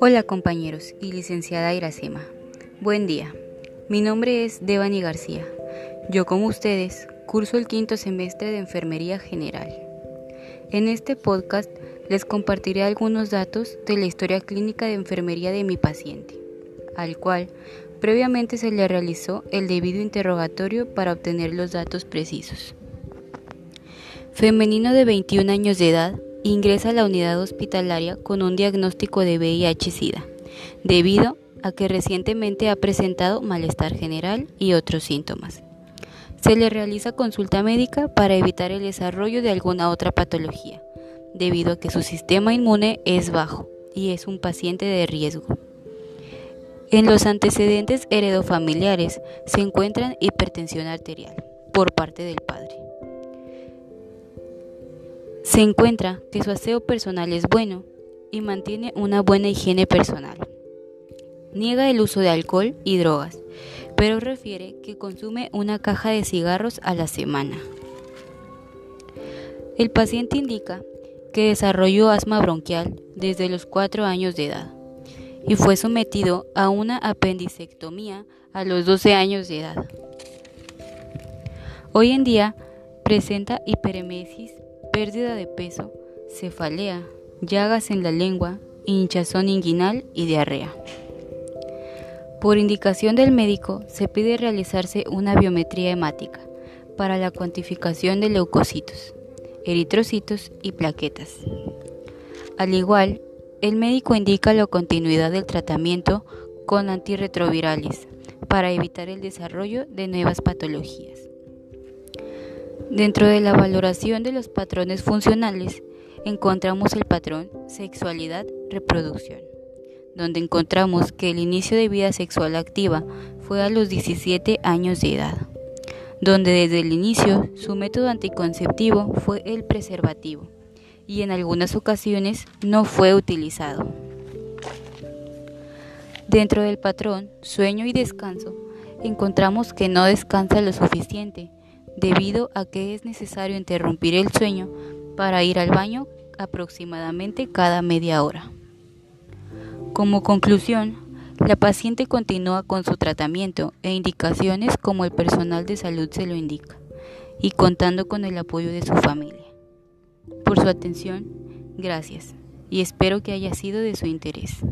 Hola compañeros y licenciada Iracema. Buen día. Mi nombre es Devani García. Yo como ustedes curso el quinto semestre de Enfermería General. En este podcast les compartiré algunos datos de la historia clínica de enfermería de mi paciente, al cual previamente se le realizó el debido interrogatorio para obtener los datos precisos. Femenino de 21 años de edad ingresa a la unidad hospitalaria con un diagnóstico de VIH-Sida, debido a que recientemente ha presentado malestar general y otros síntomas. Se le realiza consulta médica para evitar el desarrollo de alguna otra patología, debido a que su sistema inmune es bajo y es un paciente de riesgo. En los antecedentes heredofamiliares se encuentran hipertensión arterial por parte del padre. Se encuentra que su aseo personal es bueno y mantiene una buena higiene personal. Niega el uso de alcohol y drogas, pero refiere que consume una caja de cigarros a la semana. El paciente indica que desarrolló asma bronquial desde los 4 años de edad y fue sometido a una apendicectomía a los 12 años de edad. Hoy en día presenta hiperemesis pérdida de peso, cefalea, llagas en la lengua, hinchazón inguinal y diarrea. Por indicación del médico se pide realizarse una biometría hemática para la cuantificación de leucocitos, eritrocitos y plaquetas. Al igual, el médico indica la continuidad del tratamiento con antirretrovirales para evitar el desarrollo de nuevas patologías. Dentro de la valoración de los patrones funcionales encontramos el patrón sexualidad-reproducción, donde encontramos que el inicio de vida sexual activa fue a los 17 años de edad, donde desde el inicio su método anticonceptivo fue el preservativo y en algunas ocasiones no fue utilizado. Dentro del patrón sueño y descanso encontramos que no descansa lo suficiente, debido a que es necesario interrumpir el sueño para ir al baño aproximadamente cada media hora. Como conclusión, la paciente continúa con su tratamiento e indicaciones como el personal de salud se lo indica, y contando con el apoyo de su familia. Por su atención, gracias, y espero que haya sido de su interés.